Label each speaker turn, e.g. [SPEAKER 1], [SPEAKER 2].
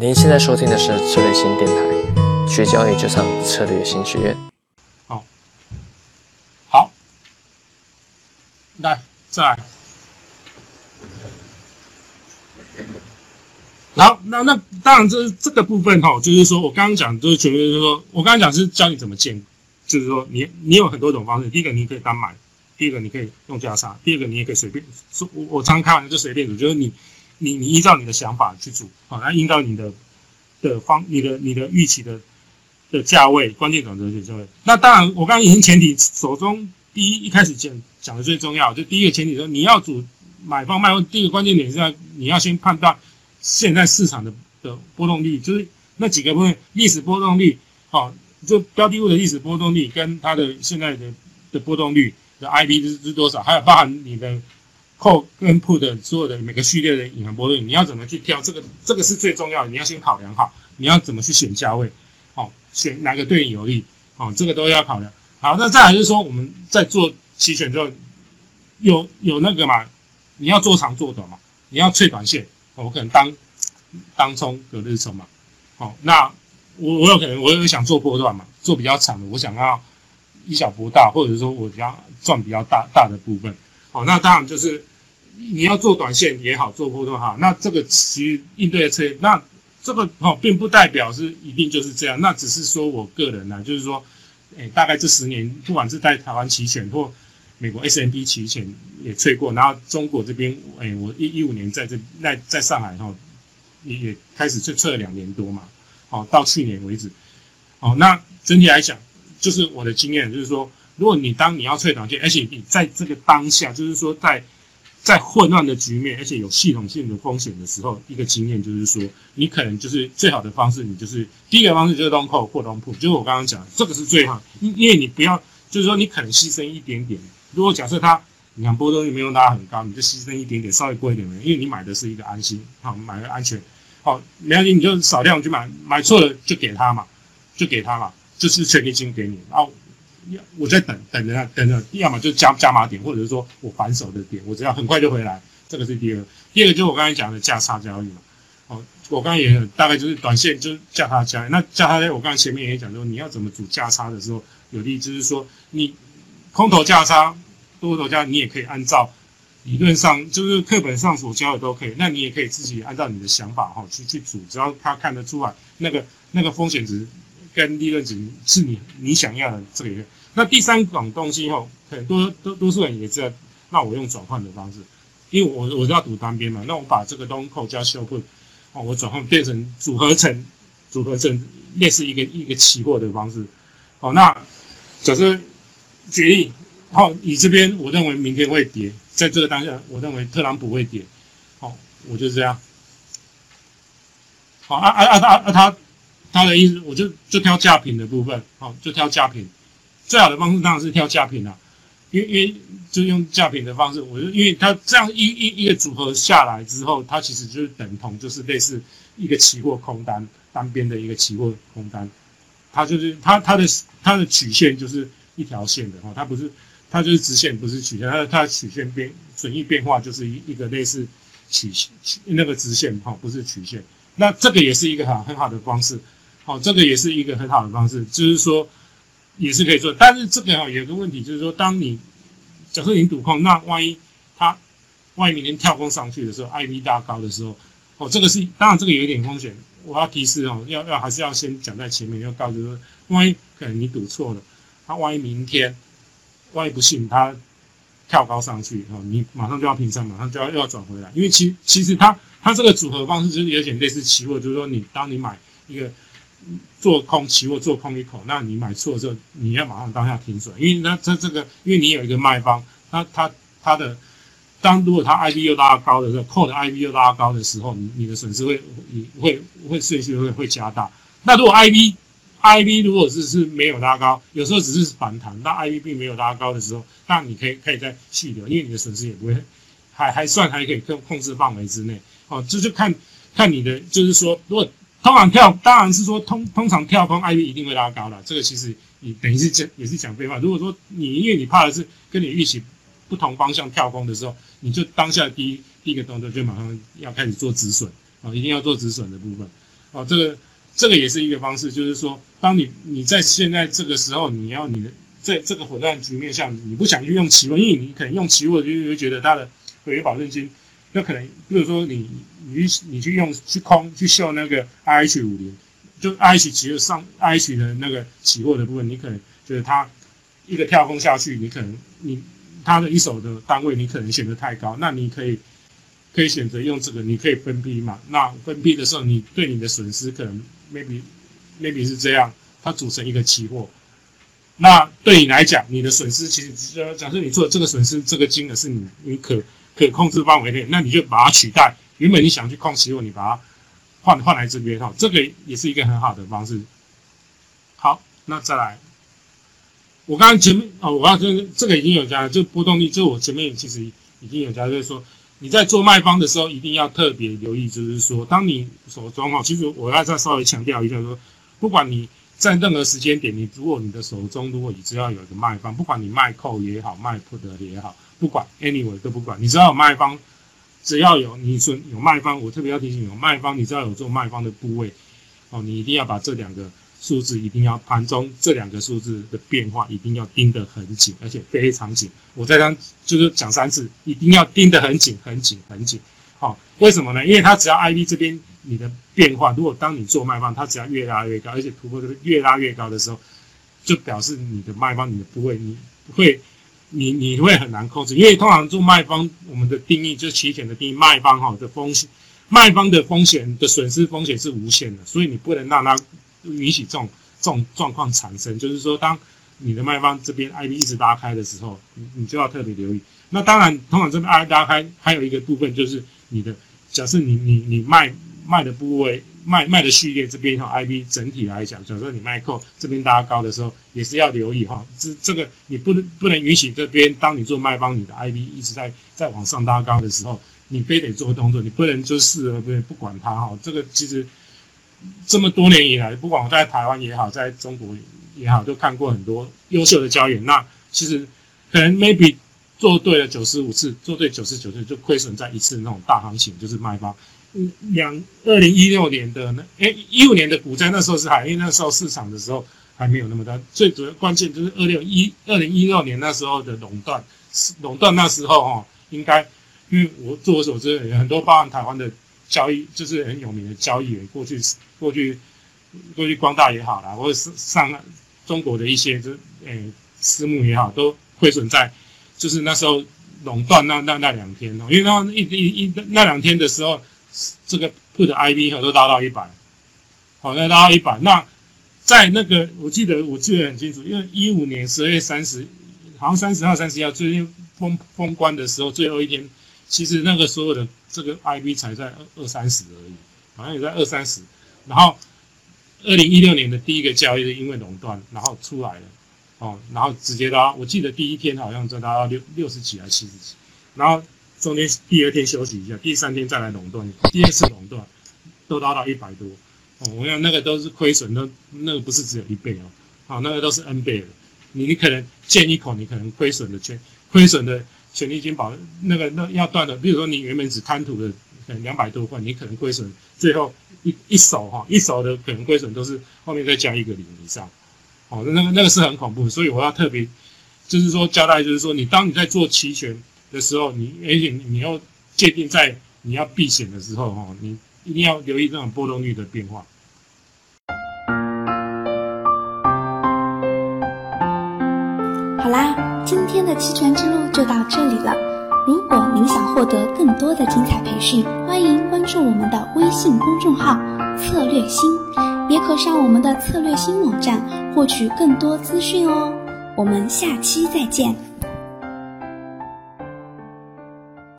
[SPEAKER 1] 您现在收听的是策略新电台，学交易就上策略新学院。
[SPEAKER 2] 好，好，来再来。好，那那当然，这这个部分哈，就是说我刚刚讲，就是觉得就是说我刚刚讲是教你怎么建，就是说你你有很多种方式。第一个你可以单买，第一个你可以用价差，第二个你也可以随便。说我我常开玩笑就随便组，就是你你你依照你的想法去组，好，那依照你的的方，你的你的预期的的价位，关键转折点价位。那当然，我刚刚已经前提手中第一一开始讲讲的最重要，就第一个前提说你要组买方卖方，第一个关键点是要你要先判断。现在市场的的波动率就是那几个部分，历史波动率，好，就标的物的历史波动率跟它的现在的的波动率的 I P 是是多少，还有包含你的后跟 put 的所有的每个序列的隐含波动，你要怎么去挑这个？这个是最重要的，你要先考量好，你要怎么去选价位，好，选哪个对你有利，好，这个都要考量。好，那再来就是说我们在做期权之后，有有那个嘛，你要做长做短嘛，你要脆短线。我可能当当冲隔日冲嘛，好，那我我有可能我有想做波段嘛，做比较长的，我想要以小博大，或者说我比较赚比较大大的部分，哦，那当然就是你要做短线也好，做波段哈，那这个其实应对的策略，那这个哦并不代表是一定就是这样，那只是说我个人呢，就是说，诶，大概这十年，不管是在台湾期权或美国 S M P 期权也吹过，然后中国这边，哎，我一一五年在这在在上海哈，也也开始就测了两年多嘛，好，到去年为止，好，那整体来讲，就是我的经验就是说，如果你当你要吹短线，而且你在这个当下，就是说在在混乱的局面，而且有系统性的风险的时候，一个经验就是说，你可能就是最好的方式，你就是第一个方式就是 long call 或 long put，就是我刚刚讲，这个是最好，因因为你不要，就是说你可能牺牲一点点。如果假设它，你看波动率没有拉很高，你就牺牲一点点，稍微贵一点的，因为你买的是一个安心，好，买个安全，好，没关系，你就少量去买，买错了就给他嘛，就给他嘛，就是权利金给你，然后我在等等着，等着，要么就加加码点，或者是说我反手的点，我只要很快就回来，这个是第二，第二个就是我刚才讲的价差交易嘛，哦，我刚才也大概就是短线就是价差交易，那价差我刚才前面也讲说，你要怎么组价差的时候，有利就是说你。空头价差、多头价，你也可以按照理论上，就是课本上所教的都可以。那你也可以自己按照你的想法哈去去组，只要他看得出来那个那个风险值跟利润值是你你想要的这个。那第三种东西哈，很多多多数人也知道，那我用转换的方式，因为我我要赌单边嘛，那我把这个东口加修复哦，我转换变成组合成组合成类似一个一个期货的方式。好，那假设。决议，好，你这边我认为明天会跌，在这个当下，我认为特朗普会跌，好，我就这样，好，啊啊啊啊啊，他他的意思，我就就挑价品的部分，好，就挑价品，最好的方式当然是挑价品啦，因为因为就用价品的方式，我就因为它这样一一一个组合下来之后，它其实就是等同就是类似一个期货空单单边的一个期货空单，它就是它它的它的曲线就是。一条线的哈，它不是，它就是直线，不是曲线。它它曲线变损益变化就是一一个类似曲曲那个直线哈，不是曲线。那这个也是一个很很好的方式，哦，这个也是一个很好的方式，就是说也是可以做。但是这个哈有个问题，就是说当你假设你赌空，那万一它万一明天跳空上去的时候，I V 大高的时候，哦，这个是当然这个有一点风险，我要提示哦，要要还是要先讲在前面，要告知说，万一可能你赌错了。他万一明天，万一不幸他跳高上去，哦，你马上就要平仓，马上就要又要转回来，因为其其实他他这个组合方式就是有点类似期货，就是说你当你买一个做空期货做空一口，那你买错的时候，你要马上当下停损，因为那这这个，因为你有一个卖方，那他他的当如果他 I B 又拉高的时候，扣的 I B 又拉高的时候，你你的损失会你会会顺序会会加大。那如果 IB IB 如果是是没有拉高，有时候只是反弹，那 IB 并没有拉高的时候，那你可以可以再细流，因为你的损失也不会还还算还可以控控制范围之内。哦，这就看看你的，就是说，如果通常跳，当然是说通通常跳空 I V 一定会拉高了。这个其实你等于是讲也是讲废话。如果说你因为你怕的是跟你预期不同方向跳空的时候，你就当下第一第一个动作就马上要开始做止损啊，一定要做止损的部分。哦，这个这个也是一个方式，就是说，当你你在现在这个时候，你要你的在这个混乱局面下，你不想去用期货，因为你可能用期货就会觉得它的违约保证金，那可能比如说你你你去用去空去秀那个 I H 五零，就 I H 期货上 I H 的那个期货的部分，你可能觉得它一个跳空下去，你可能你它的一手的单位你可能选择太高，那你可以。可以选择用这个，你可以分批嘛？那分批的时候，你对你的损失可能 maybe maybe 是这样，它组成一个期货。那对你来讲，你的损失其实，假设你做这个损失，这个金额是你你可可控制范围内，那你就把它取代。原本你想去控如果，你把它换换来这边哈，这个也是一个很好的方式。好，那再来，我刚刚前面哦，我刚刚这个已经有加，就波动率，就我前面其实已经有加，就是说。你在做卖方的时候，一定要特别留意，就是说，当你手中哈，其实我要再稍微强调一下，说，不管你在任何时间点，你如果你的手中如果你只要有一个卖方，不管你卖扣也好，卖 put 也好，不管 anyway 都不管，你知道有卖方，只要有你说有卖方，我特别要提醒有卖方，你知道有做卖方的部位，哦，你一定要把这两个。数字一定要盘中这两个数字的变化一定要盯得很紧，而且非常紧。我再讲就是讲三次，一定要盯得很紧、很紧、很紧。好，为什么呢？因为它只要 ID 这边你的变化，如果当你做卖方，它只要越拉越高，而且突破这个越拉越高的时候，就表示你的卖方你的部位你会你你会很难控制。因为通常做卖方，我们的定义就是期权的定义，卖方哈的风险，卖方的风险的损失风险是无限的，所以你不能让它。允许这种这种状况产生，就是说，当你的卖方这边 I B 一直拉开的时候，你你就要特别留意。那当然，通常这边 I 拉开还有一个部分就是你的，假设你你你卖卖的部位卖卖的序列这边哈 I B 整体来讲，假设你卖扣这边拉高的时候，也是要留意哈。这这个你不能不能允许这边，当你做卖方，你的 I B 一直在在往上拉高的时候，你非得做动作，你不能就视而不不管它哈。这个其实。这么多年以来，不管我在台湾也好，在中国也好，都看过很多优秀的交易员。那其实可能 maybe 做对了九十五次，做对九十九次就亏损在一次那种大行情，就是卖方。嗯，两二零一六年的那哎一五年的股灾那时候是还因为那时候市场的时候还没有那么大。最主要关键就是二六一二零一六年那时候的垄断，垄断那时候哈，应该因为我据我所知，很多包含台湾的。交易就是很有名的交易员，过去过去过去光大也好啦，或者是上中国的一些就诶私募也好，都亏损在就是那时候垄断那那那两天哦，因为那一一一那两天的时候，这个 put I V 都达到一百，好，那达到一百，那在那个我记得我记得很清楚，因为一五年十二月三十，好像三十号、三十一号最近封封关的时候，最后一天。其实那个所有的这个 I B 才在二二三十而已，好像也在二三十。然后二零一六年的第一个交易是因为垄断，然后出来了，哦，然后直接拉我记得第一天好像就拉到六六十几还是七十几，然后中间第二天休息一下，第三天再来垄断，第二次垄断都达到一百多，哦，我想那个都是亏损，都那个不是只有一倍哦，好，那个都是 N 倍的，你你可能见一口，你可能亏损的全亏损的。权利金保那个那要断的，比如说你原本只贪图的可能两百多块，你可能亏损，最后一一手哈一手的可能亏损都是后面再加一个零以上，哦，那个那个是很恐怖，所以我要特别就是说交代，就是说你当你在做期权的时候，你而且你要界定在你要避险的时候哈，你一定要留意这种波动率的变化。
[SPEAKER 3] 好啦。今天的期权之路就到这里了。如果您想获得更多的精彩培训，欢迎关注我们的微信公众号“策略星”，也可上我们的策略星网站获取更多资讯哦。我们下期再见。